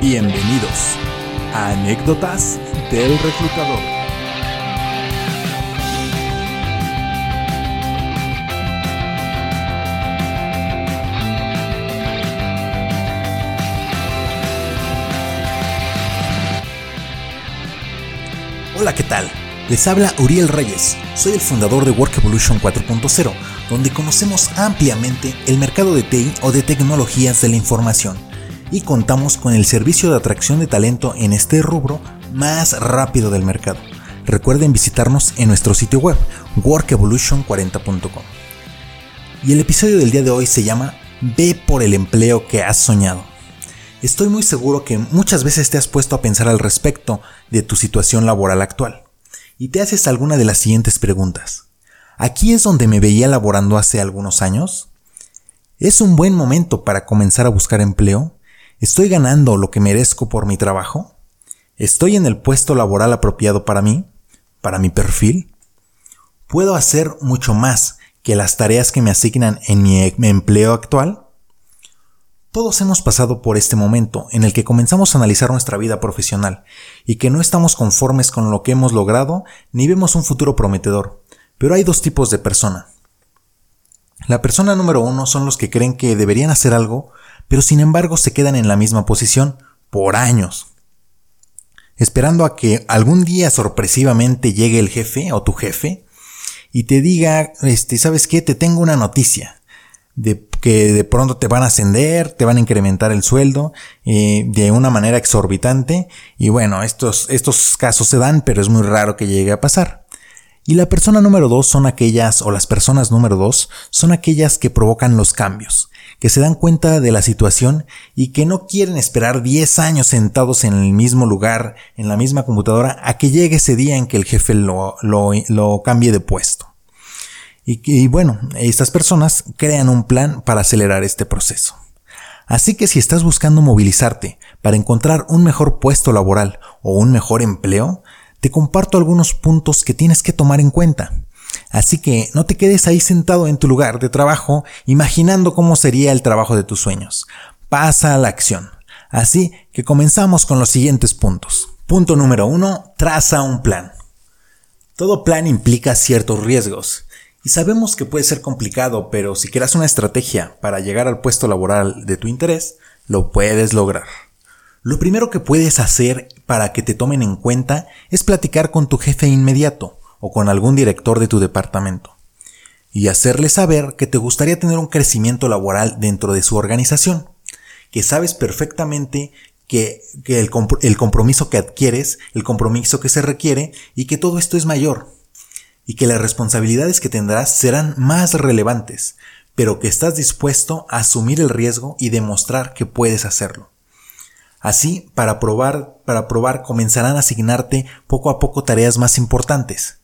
Bienvenidos a Anécdotas del Reclutador. Hola, ¿qué tal? Les habla Uriel Reyes, soy el fundador de Work Evolution 4.0, donde conocemos ampliamente el mercado de TI o de tecnologías de la información y contamos con el servicio de atracción de talento en este rubro más rápido del mercado. Recuerden visitarnos en nuestro sitio web workevolution40.com. Y el episodio del día de hoy se llama Ve por el empleo que has soñado. Estoy muy seguro que muchas veces te has puesto a pensar al respecto de tu situación laboral actual y te haces alguna de las siguientes preguntas. ¿Aquí es donde me veía laborando hace algunos años? ¿Es un buen momento para comenzar a buscar empleo? ¿Estoy ganando lo que merezco por mi trabajo? ¿Estoy en el puesto laboral apropiado para mí? ¿Para mi perfil? ¿Puedo hacer mucho más que las tareas que me asignan en mi empleo actual? Todos hemos pasado por este momento en el que comenzamos a analizar nuestra vida profesional y que no estamos conformes con lo que hemos logrado ni vemos un futuro prometedor. Pero hay dos tipos de persona. La persona número uno son los que creen que deberían hacer algo pero sin embargo se quedan en la misma posición por años, esperando a que algún día sorpresivamente llegue el jefe o tu jefe y te diga, este, ¿sabes qué? Te tengo una noticia de que de pronto te van a ascender, te van a incrementar el sueldo eh, de una manera exorbitante y bueno, estos, estos casos se dan, pero es muy raro que llegue a pasar. Y la persona número dos son aquellas, o las personas número dos, son aquellas que provocan los cambios, que se dan cuenta de la situación y que no quieren esperar 10 años sentados en el mismo lugar, en la misma computadora, a que llegue ese día en que el jefe lo, lo, cambie de puesto. Y, y bueno, estas personas crean un plan para acelerar este proceso. Así que si estás buscando movilizarte para encontrar un mejor puesto laboral o un mejor empleo, te comparto algunos puntos que tienes que tomar en cuenta. Así que no te quedes ahí sentado en tu lugar de trabajo imaginando cómo sería el trabajo de tus sueños. Pasa a la acción. Así que comenzamos con los siguientes puntos. Punto número uno, traza un plan. Todo plan implica ciertos riesgos. Y sabemos que puede ser complicado, pero si creas una estrategia para llegar al puesto laboral de tu interés, lo puedes lograr. Lo primero que puedes hacer para que te tomen en cuenta es platicar con tu jefe inmediato o con algún director de tu departamento y hacerle saber que te gustaría tener un crecimiento laboral dentro de su organización, que sabes perfectamente que, el, el compromiso que adquieres, el compromiso que se requiere y que todo esto es mayor y que las responsabilidades que tendrás serán más relevantes, pero que estás dispuesto a asumir el riesgo y demostrar que puedes hacerlo. Así, para probar, para probar comenzarán a asignarte poco a poco tareas más importantes,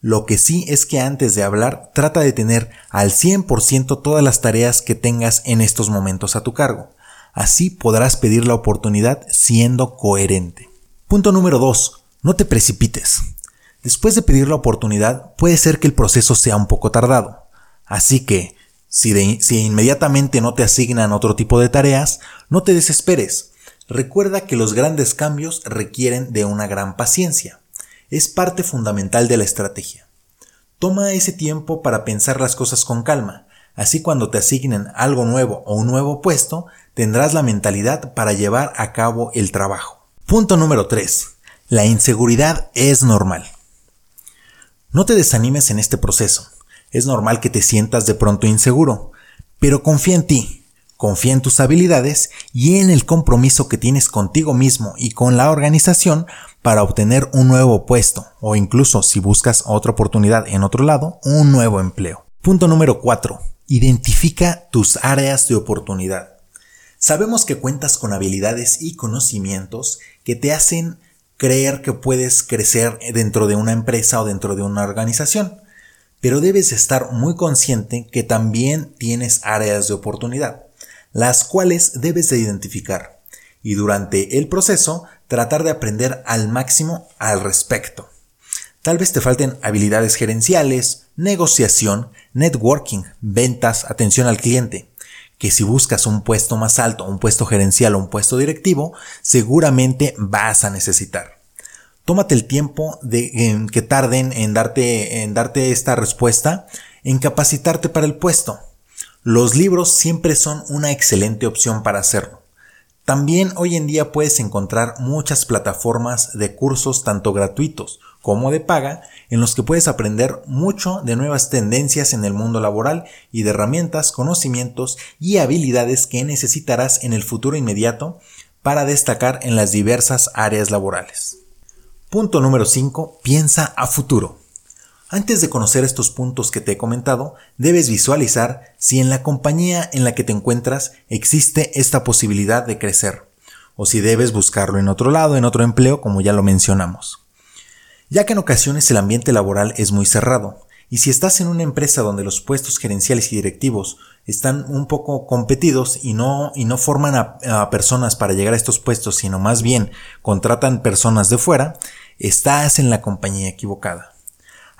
lo que sí es que antes de hablar trata de tener al 100% todas las tareas que tengas en estos momentos a tu cargo. Así podrás pedir la oportunidad siendo coherente. Punto número 2. No te precipites. Después de pedir la oportunidad puede ser que el proceso sea un poco tardado. Así que, si, si inmediatamente no te asignan otro tipo de tareas, no te desesperes. Recuerda que los grandes cambios requieren de una gran paciencia es parte fundamental de la estrategia. Toma ese tiempo para pensar las cosas con calma, así cuando te asignen algo nuevo o un nuevo puesto, tendrás la mentalidad para llevar a cabo el trabajo. Punto número 3. La inseguridad es normal. No te desanimes en este proceso. Es normal que te sientas de pronto inseguro, pero confía en ti, Confía en tus habilidades y en el compromiso que tienes contigo mismo y con la organización para obtener un nuevo puesto o incluso si buscas otra oportunidad en otro lado, un nuevo empleo. Punto número 4. Identifica tus áreas de oportunidad. Sabemos que cuentas con habilidades y conocimientos que te hacen creer que puedes crecer dentro de una empresa o dentro de una organización, pero debes estar muy consciente que también tienes áreas de oportunidad las cuales debes de identificar y durante el proceso tratar de aprender al máximo al respecto. Tal vez te falten habilidades gerenciales, negociación, networking, ventas, atención al cliente, que si buscas un puesto más alto, un puesto gerencial o un puesto directivo, seguramente vas a necesitar. Tómate el tiempo de, que tarden en darte, en darte esta respuesta, en capacitarte para el puesto. Los libros siempre son una excelente opción para hacerlo. También hoy en día puedes encontrar muchas plataformas de cursos tanto gratuitos como de paga en los que puedes aprender mucho de nuevas tendencias en el mundo laboral y de herramientas, conocimientos y habilidades que necesitarás en el futuro inmediato para destacar en las diversas áreas laborales. Punto número 5. Piensa a futuro. Antes de conocer estos puntos que te he comentado, debes visualizar si en la compañía en la que te encuentras existe esta posibilidad de crecer, o si debes buscarlo en otro lado, en otro empleo, como ya lo mencionamos ya que en ocasiones el ambiente laboral es muy cerrado, y si estás en una empresa donde los puestos gerenciales y directivos están un poco competidos y no, y no forman a, personas para llegar a estos puestos, sino más bien contratan personas de fuera, estás en la compañía equivocada.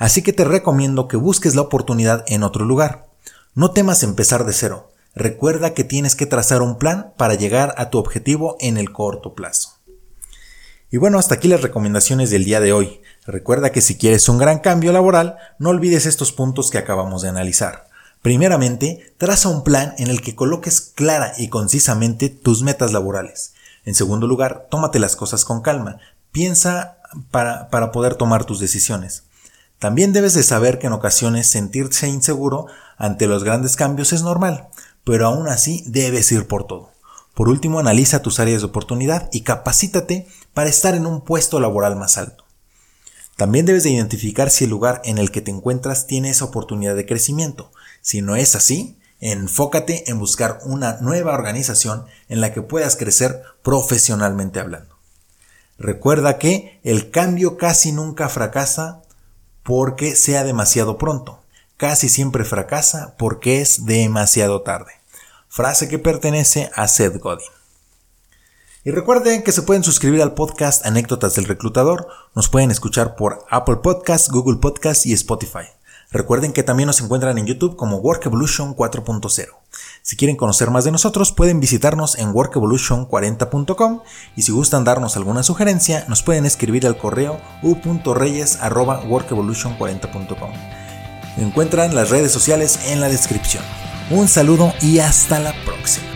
Así que te recomiendo que busques la oportunidad en otro lugar. No temas empezar de cero. Recuerda que tienes que trazar un plan para llegar a tu objetivo en el corto plazo. Y bueno, hasta aquí las recomendaciones del día de hoy. Recuerda que si quieres un gran cambio laboral, no olvides estos puntos que acabamos de analizar. Primeramente, traza un plan en el que coloques clara y concisamente tus metas laborales. En segundo lugar, tómate las cosas con calma. Piensa para, para poder tomar tus decisiones. También debes de saber que en ocasiones sentirse inseguro ante los grandes cambios es normal, pero aún así debes ir por todo. Por último, analiza tus áreas de oportunidad y capacítate para estar en un puesto laboral más alto. También debes de identificar si el lugar en el que te encuentras tiene esa oportunidad de crecimiento. Si no es así, enfócate en buscar una nueva organización en la que puedas crecer profesionalmente hablando. Recuerda que el cambio casi nunca fracasa porque sea demasiado pronto. Casi siempre fracasa porque es demasiado tarde. Frase que pertenece a Seth Godin. Y recuerden que se pueden suscribir al podcast Anécdotas del Reclutador. Nos pueden escuchar por Apple Podcasts, Google Podcasts y Spotify. Recuerden que también nos encuentran en YouTube como Work Evolution 4.0. Si quieren conocer más de nosotros, pueden visitarnos en workevolution40.com y si gustan darnos alguna sugerencia, nos pueden escribir al correo u.reyes@workevolution40.com. Encuentran las redes sociales en la descripción. Un saludo y hasta la próxima.